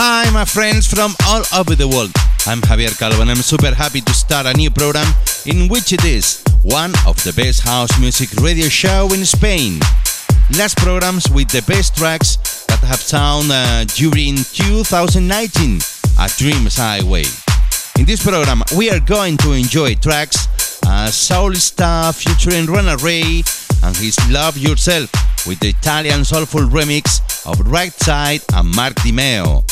Hi, my friends from all over the world. I'm Javier Calvo and I'm super happy to start a new program in which it is one of the best house music radio show in Spain. Last programs with the best tracks that have sound uh, during 2019 at Dreams Highway. In this program, we are going to enjoy tracks as Soul Star featuring Rana Ray and his Love Yourself with the Italian soulful remix of Right Side and Mark Di Meo.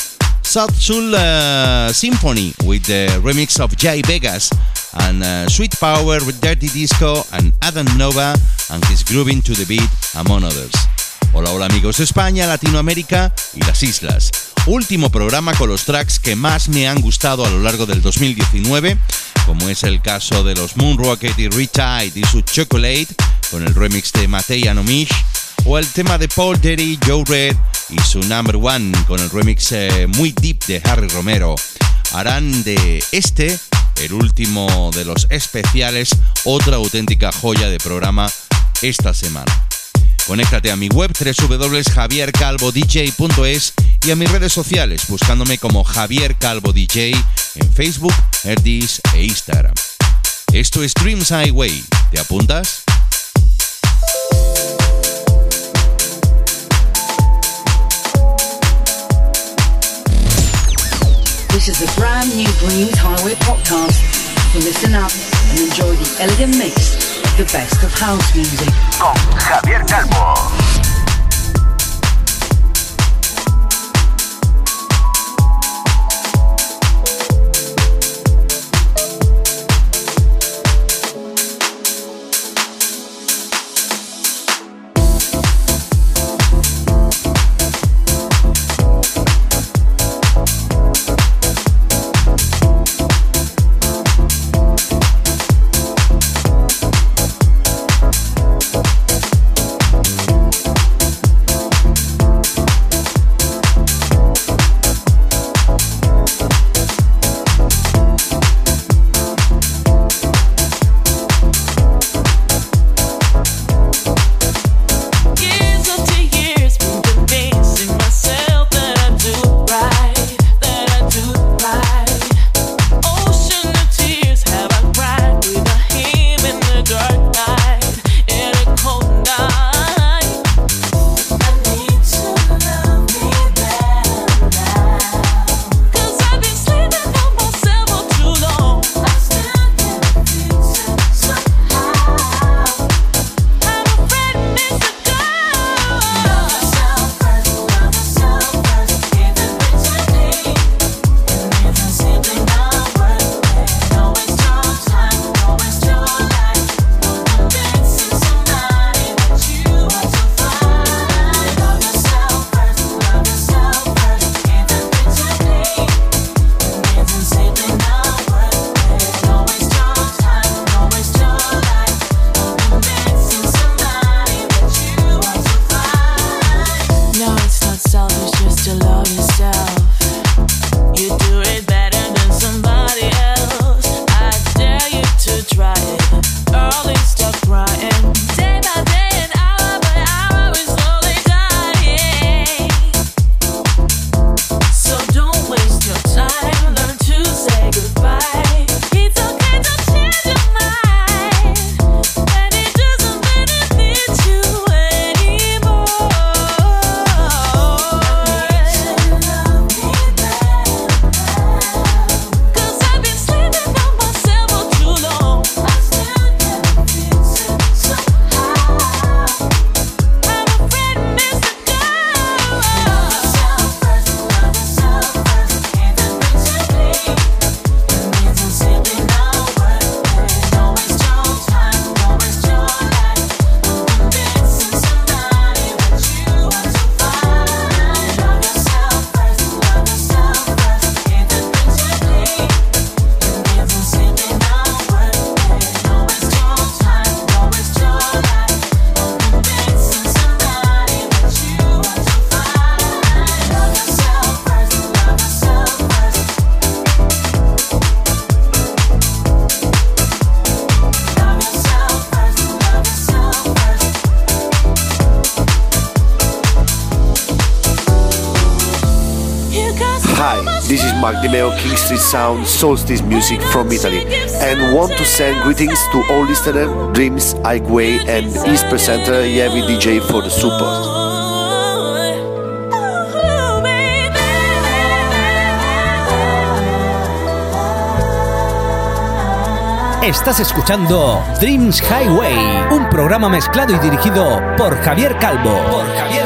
South Soul uh, Symphony with the remix of Jay Vegas and uh, Sweet Power with Dirty Disco and Adam Nova and his grooving to the beat, among others. Hola, hola amigos de España, Latinoamérica y las islas. Último programa con los tracks que más me han gustado a lo largo del 2019, como es el caso de los Moon Rocket y Retide y su Chocolate, con el remix de Matei Anomish, o el tema de Paul Derry, Joe Red y su Number One, con el remix eh, muy deep de Harry Romero. Harán de este, el último de los especiales, otra auténtica joya de programa esta semana. Conéctate a mi web www.javiercalvodj.es y a mis redes sociales buscándome como Javier Calvo DJ en Facebook, Erdis e Instagram. Esto es Dreams Highway. ¿Te apuntas? This is a brand new Greens Highway podcast. Listen up and enjoy the elegant mix of the best of house music. Con Javier Calvo. King Street Sound, Solstice Music from Italy, and want to send greetings to all listeners, Dreams, Highway, and his presenter, Yevi DJ for the support. Estás escuchando Dreams Highway, un programa mezclado y dirigido por Javier Calvo. Por Javier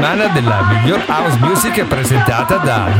Settimana della miglior house music presentata da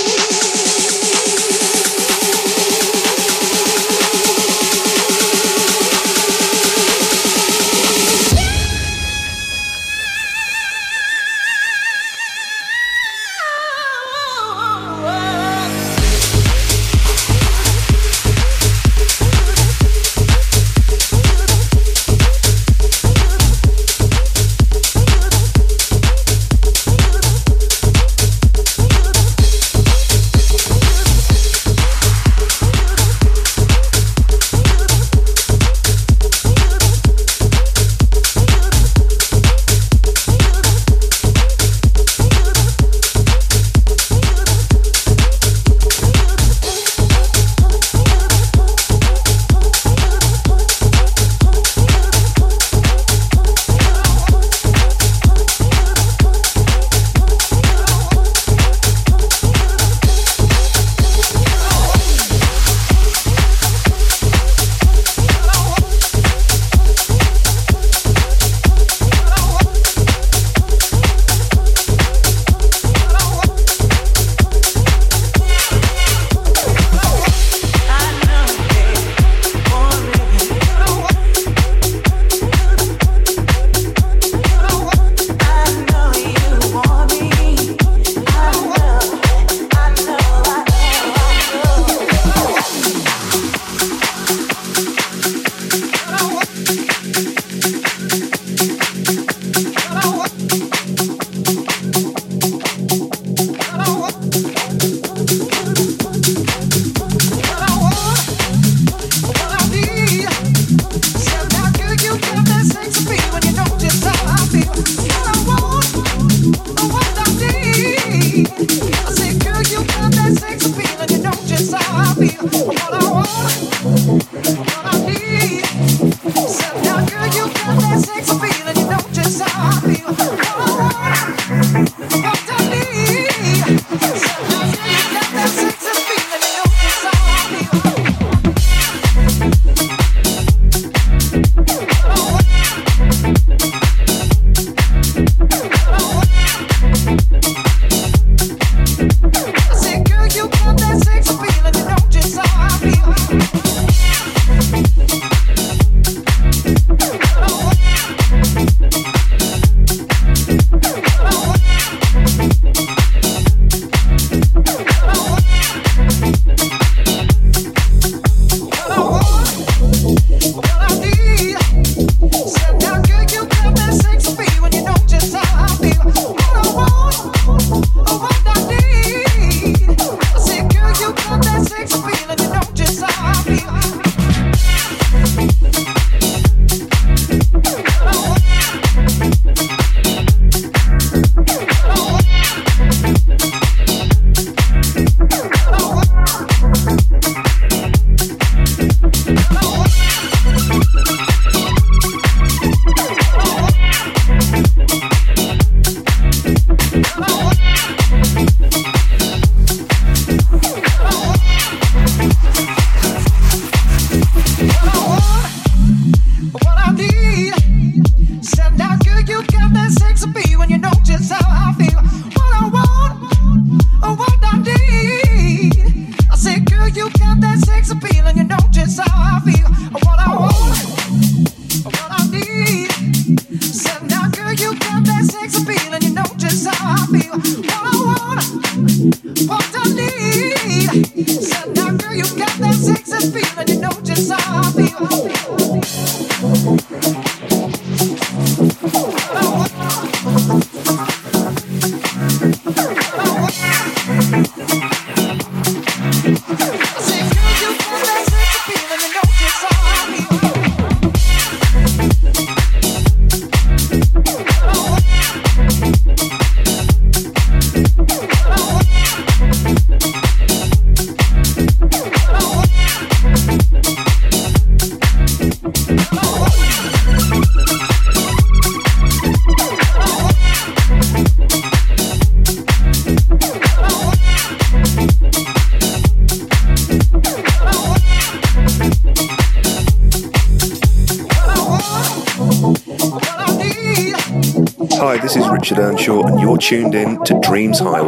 Tuned in to Dreams Highway.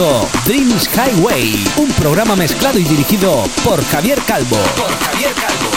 Escuchando Dreams Highway, un programa mezclado y dirigido por. Por Javier Calvo.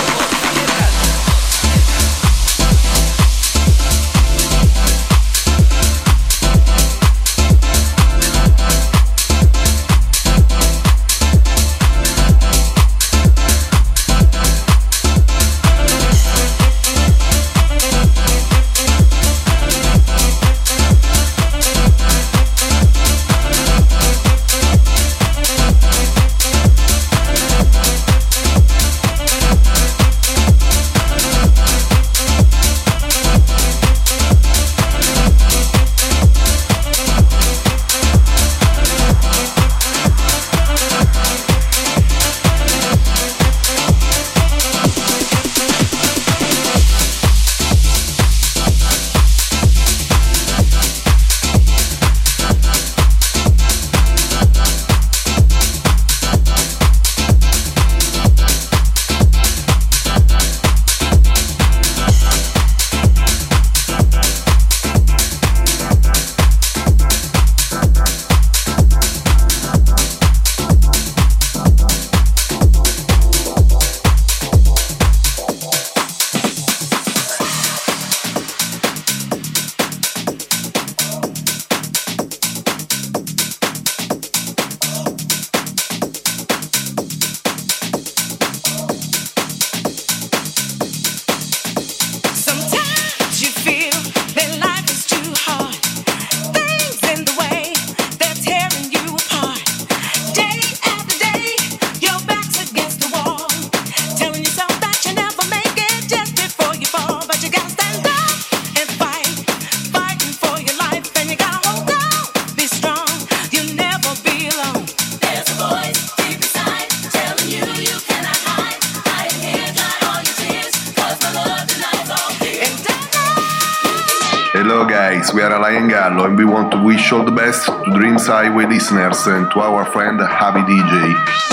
We are Alain Gallo and we want to wish all the best to Dreams Highway listeners and to our friend Javi DJ.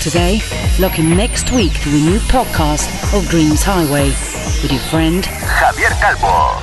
Today. Looking next week to a new podcast of Dreams Highway with your friend Javier Calvo.